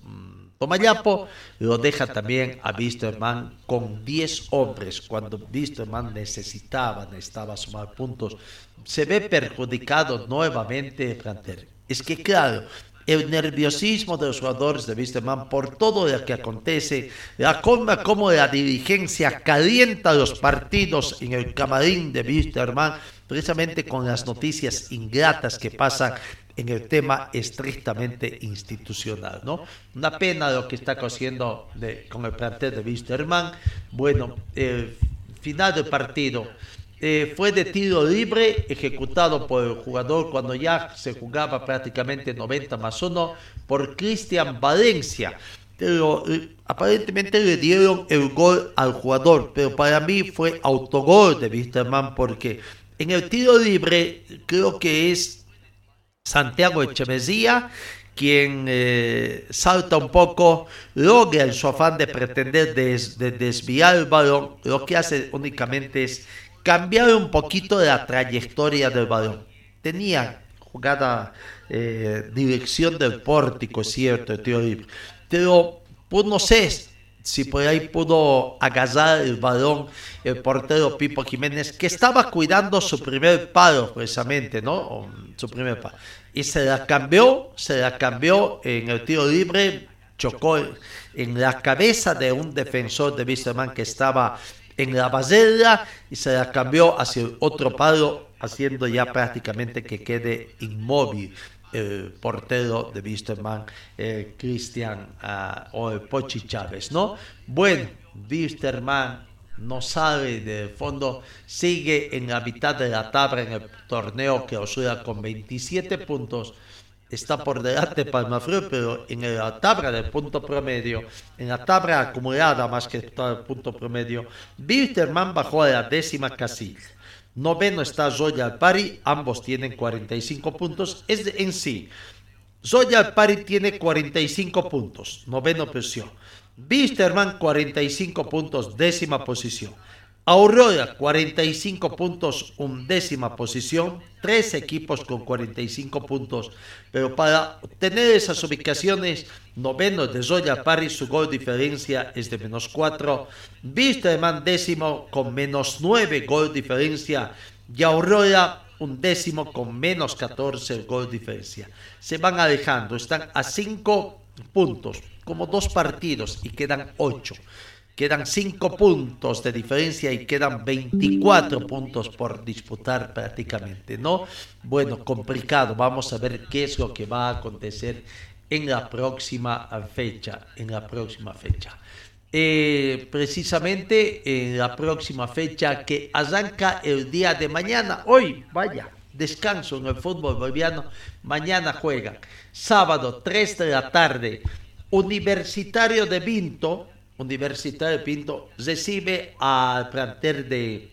Tomayapo lo deja también a Wisterman con 10 hombres cuando Wisterman necesitaba, necesitaba sumar puntos. Se ve perjudicado nuevamente el plantel. Es que claro, el nerviosismo de los jugadores de Wisterman por todo lo que acontece, la forma como la dirigencia calienta los partidos en el camarín de Wisterman, precisamente con las noticias ingratas que pasan en el tema estrictamente institucional, ¿no? Una pena lo que está haciendo con el plantel de Wisterman. Bueno, el final del partido eh, fue de tiro libre ejecutado por el jugador cuando ya se jugaba prácticamente 90 más 1 por Cristian Valencia. Pero eh, aparentemente le dieron el gol al jugador, pero para mí fue autogol de Wisterman porque en el tiro libre creo que es Santiago Echeverría, quien eh, salta un poco, logra su afán de pretender des, de desviar el balón, lo que hace únicamente es cambiar un poquito la trayectoria del balón. Tenía jugada eh, dirección del pórtico, cierto, el tiro pero pues no sé si por ahí pudo agarrar el balón el portero Pipo Jiménez, que estaba cuidando su primer palo precisamente, ¿no? Su primer palo. Y se la cambió, se la cambió en el tiro libre, chocó en la cabeza de un defensor de Wisterman que estaba en la basera y se la cambió hacia el otro palo, haciendo ya prácticamente que quede inmóvil el portero de Wisterman, eh, Cristian uh, o Pochi Chávez, ¿no? Bueno, Wisterman no sale de fondo, sigue en la mitad de la tabla en el torneo que oscila con 27 puntos está por delante Palmaflor, pero en la tabla de punto promedio, en la tabla acumulada más que el punto promedio, Wilterman bajó a la décima casilla. Noveno está Zoya Pari, ambos tienen 45 puntos. Es en sí, Zoya Pari tiene 45 puntos, noveno posición. Bisterman 45 puntos, décima posición. Aurora 45 puntos, undécima posición. Tres equipos con 45 puntos. Pero para obtener esas ubicaciones, noveno de Zoya Pari, su gol diferencia es de menos 4. Bisterman décimo con menos 9 gol diferencia. Y Aurora un décimo con menos 14 gol diferencia. Se van alejando, están a 5 puntos como dos partidos y quedan ocho. Quedan cinco puntos de diferencia y quedan 24 puntos por disputar prácticamente, ¿no? Bueno, complicado. Vamos a ver qué es lo que va a acontecer en la próxima fecha. En la próxima fecha. Eh, precisamente en la próxima fecha que arranca el día de mañana. Hoy, vaya, descanso en el fútbol boliviano. Mañana juegan. Sábado, 3 de la tarde. Universitario de Vinto, Universitario de Pinto, recibe al plantel de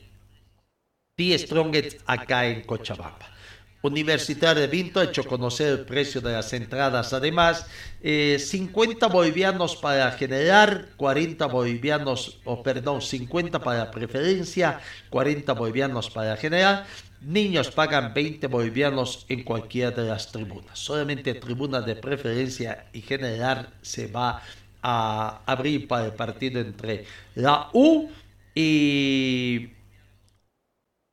T. Strongest acá en Cochabamba. Universitario de Vinto ha hecho conocer el precio de las entradas. Además, 50 eh, bolivianos para generar, 40 bolivianos, o perdón, 50 para preferencia, 40 bolivianos para generar. Niños pagan 20 bolivianos en cualquiera de las tribunas. Solamente tribunas de preferencia y general se va a abrir para el partido entre la U y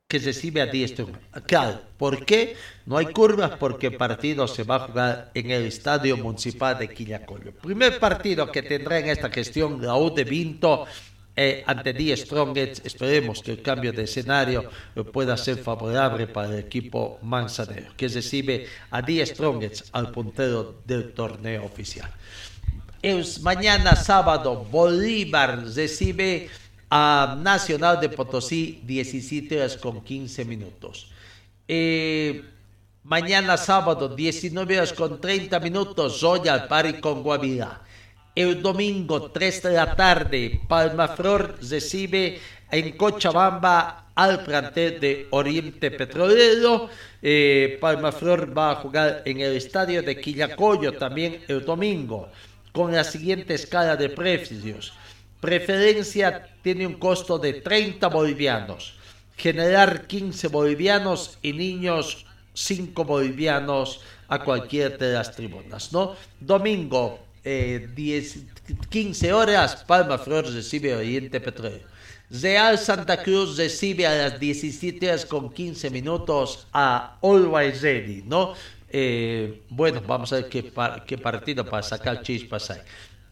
que recibe a diestro. Claro, ¿por qué? No hay curvas porque el partido se va a jugar en el Estadio Municipal de Quillacollo. Primer partido que tendrá en esta gestión la U de Vinto eh, ante Die Strongets, esperemos que el cambio de escenario pueda ser favorable para el equipo manzanero, que recibe a Die Strongets al puntero del torneo oficial. Mañana sábado, Bolívar recibe a Nacional de Potosí 17 horas con 15 minutos. Eh, mañana sábado 19 horas con 30 minutos, Royal Party con Guavirá. El domingo 3 de la tarde, Palmaflor recibe en Cochabamba al plantel de Oriente Petrolero. Eh, Palmaflor va a jugar en el estadio de Quillacoyo también el domingo, con la siguiente escala de precios. Preferencia tiene un costo de 30 bolivianos, generar 15 bolivianos y niños 5 bolivianos a cualquier de las tribunas, ¿no? Domingo, 10, 15 horas, Palma Flor recibe Oriente Petróleo. Real Santa Cruz recibe a las 17 horas con 15 minutos a Always Ready, ¿no? Eh, bueno, vamos a ver qué, partido para sacar chispas hay.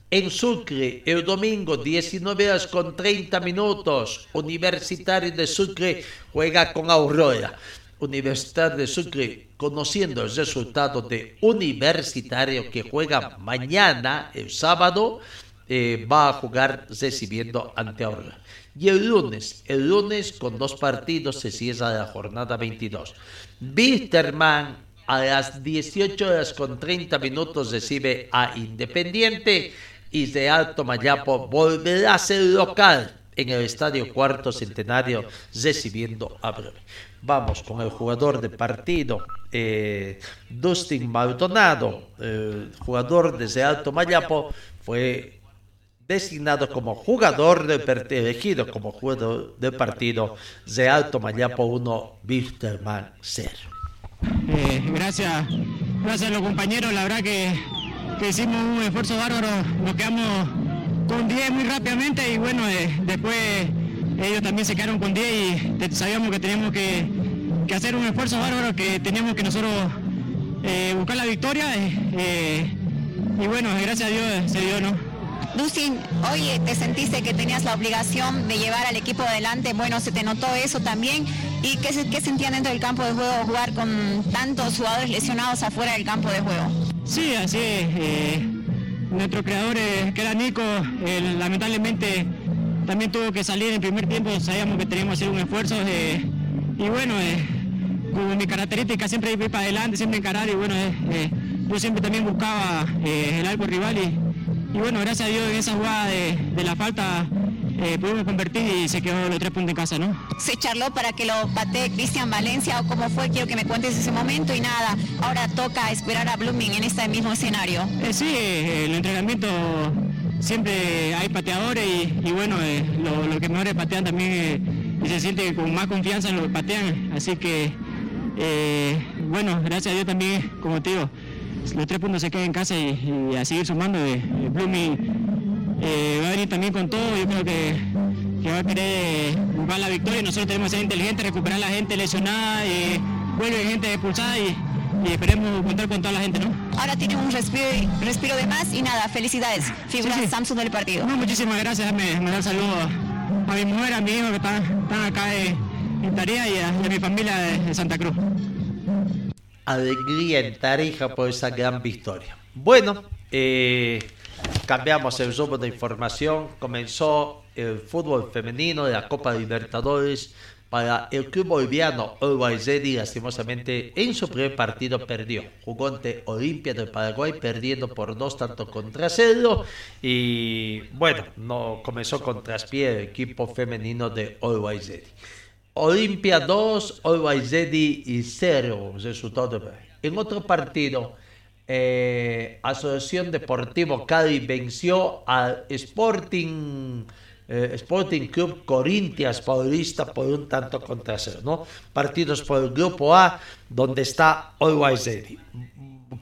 En Sucre, el domingo, 19 horas con 30 minutos, Universitario de Sucre juega con Aurora. Universitario de Sucre, conociendo el resultado de Universitario que juega mañana, el sábado, eh, va a jugar recibiendo ante Aurora. Y el lunes, el lunes con dos partidos se cierra la jornada 22. Wisterman a las 18 horas con 30 minutos recibe a Independiente y de Alto Mayapo volverá a ser local en el Estadio Cuarto Centenario recibiendo a Breve. Vamos con el jugador de partido, eh, Dustin Maldonado, jugador desde Alto Mayapo, fue designado como jugador de elegido como jugador de partido de Alto Mayapo 1, Wisterman 0. Eh, gracias, gracias a los compañeros, la verdad que, que hicimos un esfuerzo bárbaro, nos quedamos con 10 muy rápidamente y bueno, después ellos también se quedaron con 10 y sabíamos que teníamos que, hacer un esfuerzo bárbaro, que teníamos que nosotros eh, buscar la victoria eh, y bueno, gracias a Dios se dio, ¿no? Dustin, hoy te sentiste que tenías la obligación de llevar al equipo adelante, bueno, se te notó eso también. ¿Y qué, qué sentían dentro del campo de juego jugar con tantos jugadores lesionados afuera del campo de juego? Sí, así es. Eh, nuestro creador, que era Nico, lamentablemente también tuvo que salir en primer tiempo, sabíamos que teníamos que hacer un esfuerzo eh, y bueno, eh, con mi característica siempre ir para adelante, siempre encarar y bueno, yo siempre también buscaba eh, el arco rival y, y, bueno, gracias a Dios en esa jugada de, de la falta eh, pudimos convertir y se quedó los tres puntos en casa, ¿no? Se charló para que lo patee Cristian Valencia o cómo fue, quiero que me cuentes ese momento y nada, ahora toca esperar a Blooming en este mismo escenario. Eh, sí, el entrenamiento siempre hay pateadores y, y bueno, los lo que mejores patean también y se siente con más confianza en lo que patean, así que bueno, gracias a Dios también, como te digo, los tres puntos se quedan en casa y, y a seguir sumando. Eh, Blooming eh, va a venir también con todo, yo creo que, que va a querer buscar la victoria. Nosotros tenemos que ser inteligentes, recuperar a la gente lesionada, eh, vuelve gente expulsada y, y, esperemos contar con toda la gente, ¿no? Ahora tiene un respiro, respiro de más y nada, felicidades, figura sí, sí. Samsung del partido. No, muchísimas gracias, me, me da saludo a, a, mi mujer, a mi hijo que están, están acá en Tarea y a, y a mi familia de, de Santa Cruz alegría en Tarija por esa gran victoria. Bueno, eh, cambiamos el rumbo de información. Comenzó el fútbol femenino de la Copa Libertadores para el club boliviano Always lastimosamente en su primer partido perdió. Jugó ante Olimpia del Paraguay perdiendo por dos tanto contra cero y bueno, no comenzó con traspié el equipo femenino de Always Olimpia 2, Always Ready y 0 resultado. En otro partido, eh, Asociación Deportivo Cali venció al Sporting, eh, Sporting Club Corintias Paulista por un tanto contra cero. ¿no? Partidos por el Grupo A, donde está Ready.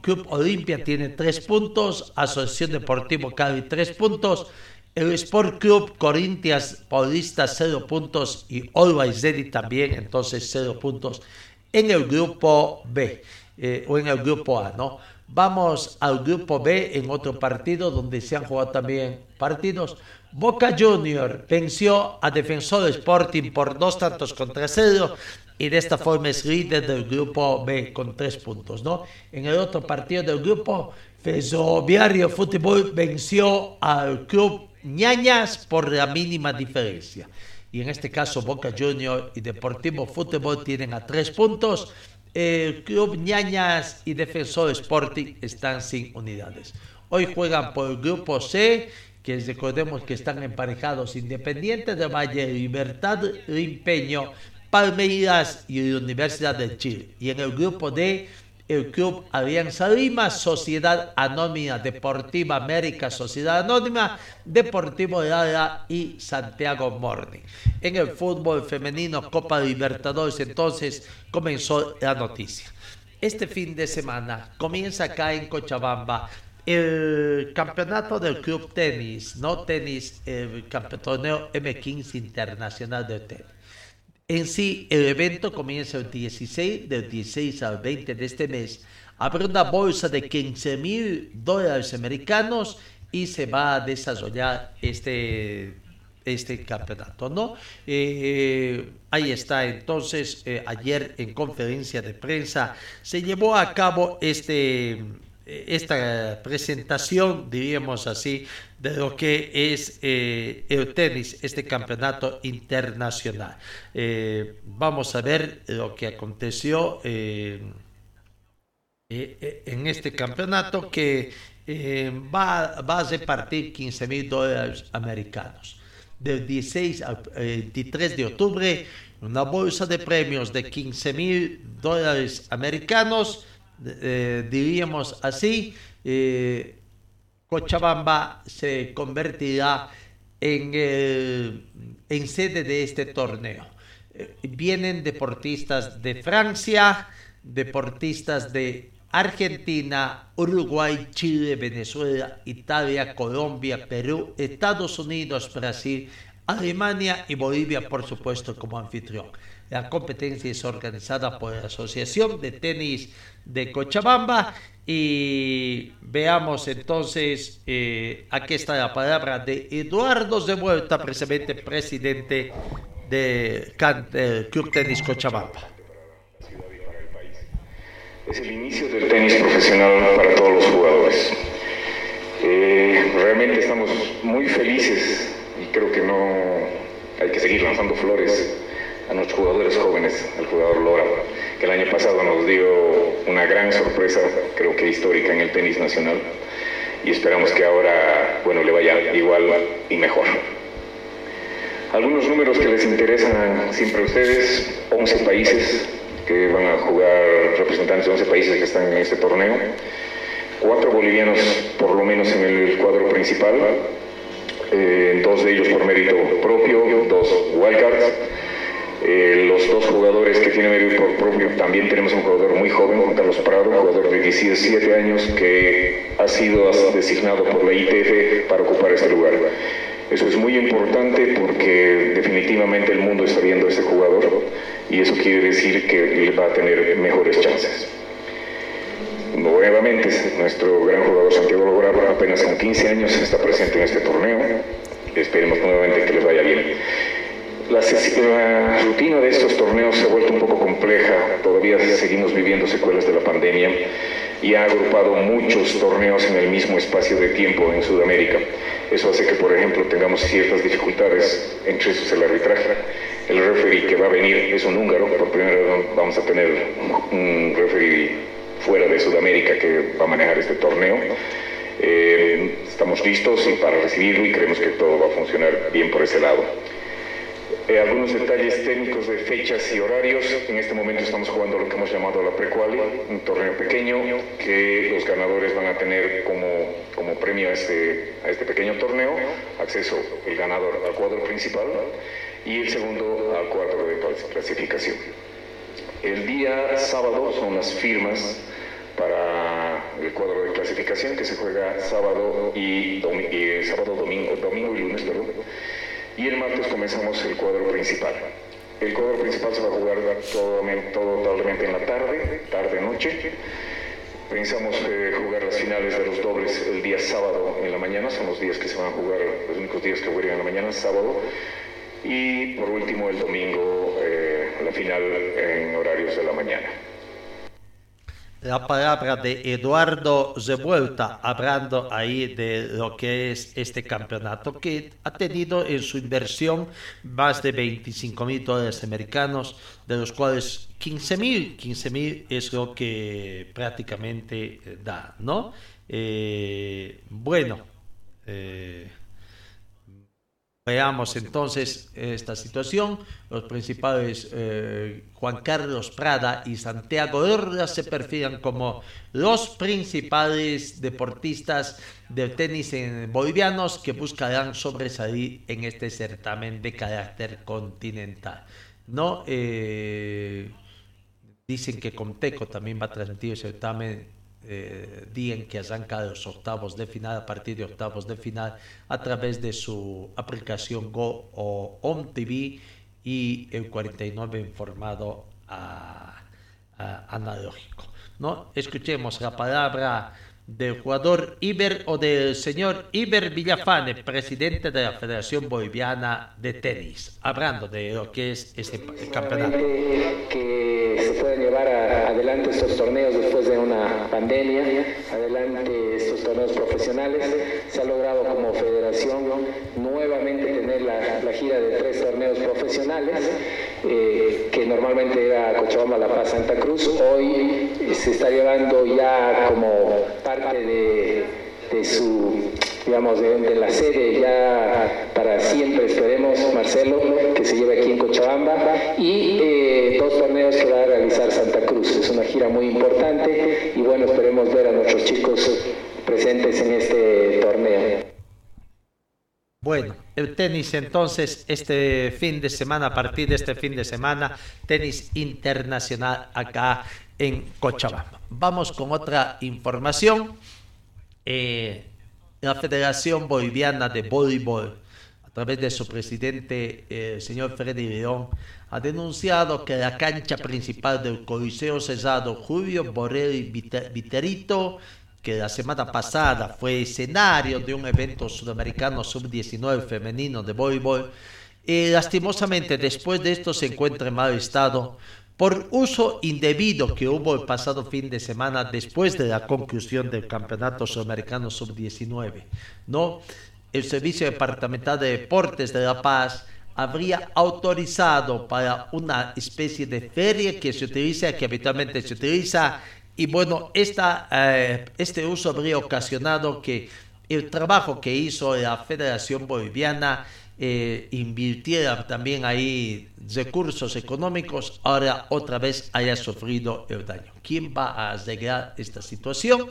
Club Olimpia tiene 3 puntos, Asociación Deportivo Cali 3 puntos. El Sport Club Corintias Paulista 0 puntos y Always Ready también, entonces 0 puntos en el grupo B eh, o en el grupo A, ¿no? Vamos al grupo B en otro partido donde se han jugado también partidos. Boca Junior venció a Defensor Sporting por dos tantos contra cero y de esta forma es líder del grupo B con tres puntos, ¿no? En el otro partido del grupo, Ferroviario Fútbol venció al club ñañas por la mínima diferencia. Y en este caso Boca Junior y Deportivo Fútbol tienen a tres puntos. El Club ñañas y Defensor Sporting están sin unidades. Hoy juegan por el Grupo C, que recordemos que están emparejados Independiente de Valle, Libertad Limpeño, Palmeiras y Universidad de Chile. Y en el Grupo D el Club Alianza Lima, Sociedad Anónima Deportiva América, Sociedad Anónima, Deportivo de Lara y Santiago Morning. En el fútbol femenino Copa Libertadores entonces comenzó la noticia. Este fin de semana comienza acá en Cochabamba el campeonato del club tenis, no tenis, el torneo M15 Internacional de Tenis. En sí, el evento comienza el 16, del 16 al 20 de este mes. Habrá una bolsa de 15 mil dólares americanos y se va a desarrollar este, este campeonato, ¿no? Eh, ahí está, entonces, eh, ayer en conferencia de prensa se llevó a cabo este esta presentación, diríamos así, de lo que es eh, el tenis, este campeonato internacional. Eh, vamos a ver lo que aconteció eh, en este campeonato que va, va, a repartir 15 mil dólares americanos. Del 16 al 23 de octubre, una bolsa de premios de 15 mil dólares americanos eh, diríamos así, eh, Cochabamba se convertirá en, en sede de este torneo. Eh, vienen deportistas de Francia, deportistas de Argentina, Uruguay, Chile, Venezuela, Italia, Colombia, Perú, Estados Unidos, Brasil, Alemania y Bolivia, por supuesto, como anfitrión. La competencia es organizada por la Asociación de Tenis de Cochabamba y veamos entonces, eh, aquí está la palabra de Eduardo de Vuelta, precisamente presidente de Club Tenis Cochabamba. Es el inicio del tenis profesional para todos los jugadores. Eh, realmente estamos muy felices y creo que no hay que seguir lanzando flores a nuestros jugadores jóvenes, al jugador Lora, que el año pasado nos dio una gran sorpresa, creo que histórica en el tenis nacional y esperamos que ahora, bueno, le vaya igual y mejor. Algunos números que les interesan siempre a ustedes, 11 países que van a jugar, representantes de 11 países que están en este torneo, cuatro bolivianos por lo menos en el cuadro principal, eh, dos de ellos por mérito propio, dos wildcards. Eh, los dos jugadores que tienen por propio, también tenemos un jugador muy joven, Juan Carlos Prado, un jugador de 17 años que ha sido designado por la ITF para ocupar este lugar. Eso es muy importante porque definitivamente el mundo está viendo a este jugador y eso quiere decir que va a tener mejores chances. Nuevamente, nuestro gran jugador Santiago Lograba, apenas con 15 años, está presente en este torneo. Esperemos nuevamente que les vaya bien. La, rutina de estos torneos se ha vuelto un poco compleja, todavía seguimos viviendo secuelas de la pandemia y ha agrupado muchos torneos en el mismo espacio de tiempo en Sudamérica. Eso hace que, por ejemplo, tengamos ciertas dificultades, entre esos el arbitraje. El referee que va a venir es un húngaro, por primera vez vamos a tener un referee fuera de Sudamérica que va a manejar este torneo. Eh, estamos listos para recibirlo y creemos que todo va a funcionar bien por ese lado. Eh, algunos detalles técnicos de fechas y horarios. En este momento estamos jugando lo que hemos llamado la Prequali, un torneo pequeño que los ganadores van a tener como, como premio a este, a este pequeño torneo, acceso el ganador al cuadro principal y el segundo al cuadro de clasificación. El día sábado son las firmas para el cuadro de clasificación que se juega sábado y, sábado, domingo, domingo y lunes, perdón. Y el martes comenzamos el cuadro principal. El cuadro principal se va a jugar todo, en la tarde, tarde-noche. Pensamos eh, jugar las finales de los dobles el día sábado en la mañana, son los días que se van a jugar, los únicos días que juegan en la mañana, sábado. Y por último el domingo, eh, la final en horarios de la mañana la palabra de Eduardo Revuelta, hablando ahí de lo que es este campeonato, que ha tenido en su inversión más de 25 mil dólares americanos, de los cuales 15 mil, 15 mil es lo que prácticamente da, ¿no? Eh, bueno, eh, Veamos entonces esta situación. Los principales eh, Juan Carlos Prada y Santiago Orla se perfilan como los principales deportistas de tenis en bolivianos que buscarán sobresalir en este certamen de carácter continental. No eh, dicen que Conteco también va a transmitir el certamen eh, día en que arranca los octavos de final, a partir de octavos de final, a través de su aplicación Go o On TV y el 49 en formato analógico. ¿no? Escuchemos la palabra del jugador Iber o del señor Iber Villafane, presidente de la Federación Boliviana de Tenis, hablando de lo que es ese campeonato. Que se puedan llevar adelante estos torneos después de una pandemia, adelante estos torneos profesionales. Se ha logrado como federación nuevamente tener la, gira de tres torneos profesionales, eh, que normalmente era Cochabamba, La Paz, Santa Cruz. Hoy se está llevando ya como parte de, de su, digamos, de, la sede ya para siempre, esperemos, Marcelo, que se lleve aquí en Cochabamba, y eh, dos torneos que va a realizar Santa Cruz. Es una gira muy importante y bueno, esperemos ver a nuestros chicos presentes en este torneo. Bueno, el tenis entonces este fin de semana, a partir de este fin de semana, tenis internacional acá en Cochabamba. Vamos con otra información. Eh, la Federación Boliviana de Voleibol, a través de su presidente, el señor Freddy León, ha denunciado que la cancha principal del Coliseo Cesado Julio Borrelli Viterito, que la semana pasada fue escenario de un evento sudamericano sub-19 femenino de voleibol, y lastimosamente después de esto se encuentra en mal estado por uso indebido que hubo el pasado fin de semana después de la conclusión del Campeonato Sudamericano Sub-19. ¿no? El Servicio Departamental de Deportes de La Paz habría autorizado para una especie de feria que se utiliza, que habitualmente se utiliza Y bueno, esta, eh, este uso habría ocasionado que el trabajo que hizo la Federación Boliviana eh, invirtiera también ahí recursos económicos, ahora otra vez haya sufrido el daño. ¿Quién va a arreglar esta situación?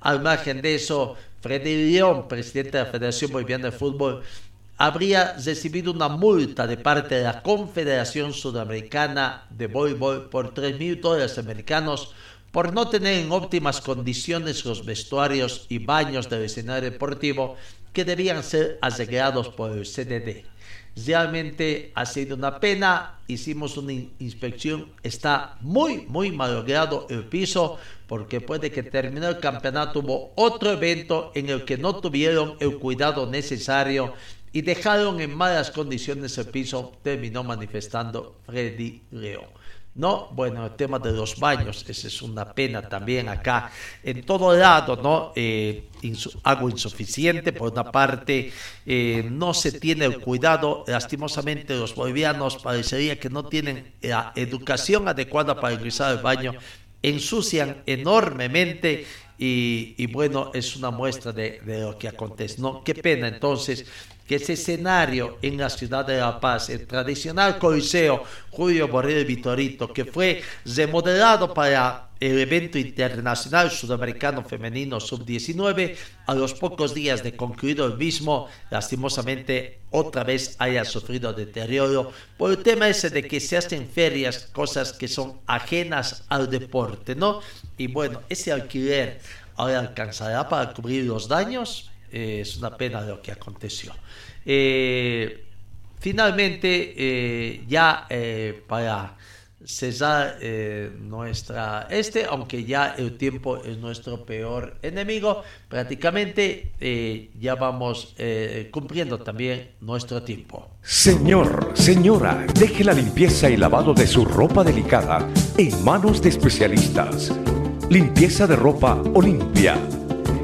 Al margen de eso, Freddy León, presidente de la Federación Boliviana de Fútbol, habría recibido una multa de parte de la Confederación Sudamericana de Voleibol por 3 mil dólares americanos por no tener en óptimas condiciones los vestuarios y baños del escenario deportivo que debían ser arreglados por el CDD. Realmente ha sido una pena, hicimos una inspección, está muy, muy malogrado el piso, porque puede que terminó el campeonato hubo otro evento en el que no tuvieron el cuidado necesario y dejaron en malas condiciones el piso, terminó manifestando Freddy León. No, bueno, el tema de los baños, esa es una pena también acá. En todo lado, ¿no? Eh, agua insuficiente, por una parte, eh, no se tiene el cuidado. Lastimosamente, los bolivianos parecería que no tienen la educación adecuada para ingresar al baño, ensucian enormemente y, bueno, es una muestra de, de, lo que acontece. ¿no? Qué pena entonces que ese escenario en la ciudad de La Paz, el tradicional Coliseo Julio Borrell Vitorito, que fue remodelado para el evento internacional sudamericano femenino sub-19, a los pocos días de concluido el mismo, lastimosamente otra vez haya sufrido deterioro por el tema ese de que se hacen ferias, cosas que son ajenas al deporte, ¿no? Y bueno, ese alquiler ahora alcanzará para cubrir los daños, eh, es una pena lo que aconteció. Eh, finalmente, eh, ya para cesar nuestra este, aunque ya el tiempo es nuestro peor enemigo, prácticamente ya vamos cumpliendo también nuestro tiempo. Señor, señora, deje la limpieza y lavado de su ropa delicada en manos de especialistas. Limpieza de ropa Olimpia.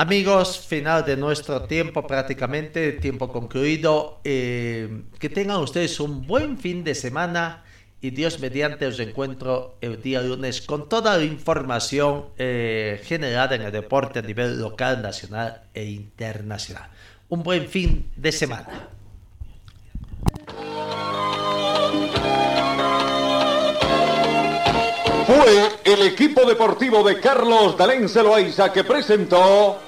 Amigos, final de nuestro tiempo, prácticamente tiempo concluido. Eh, que tengan ustedes un buen fin de semana y Dios mediante os encuentro el día lunes con toda la información eh, generada en el deporte a nivel local, nacional e internacional. Un buen fin de semana. Fue el equipo deportivo de Carlos Dalén Celoaiza que presentó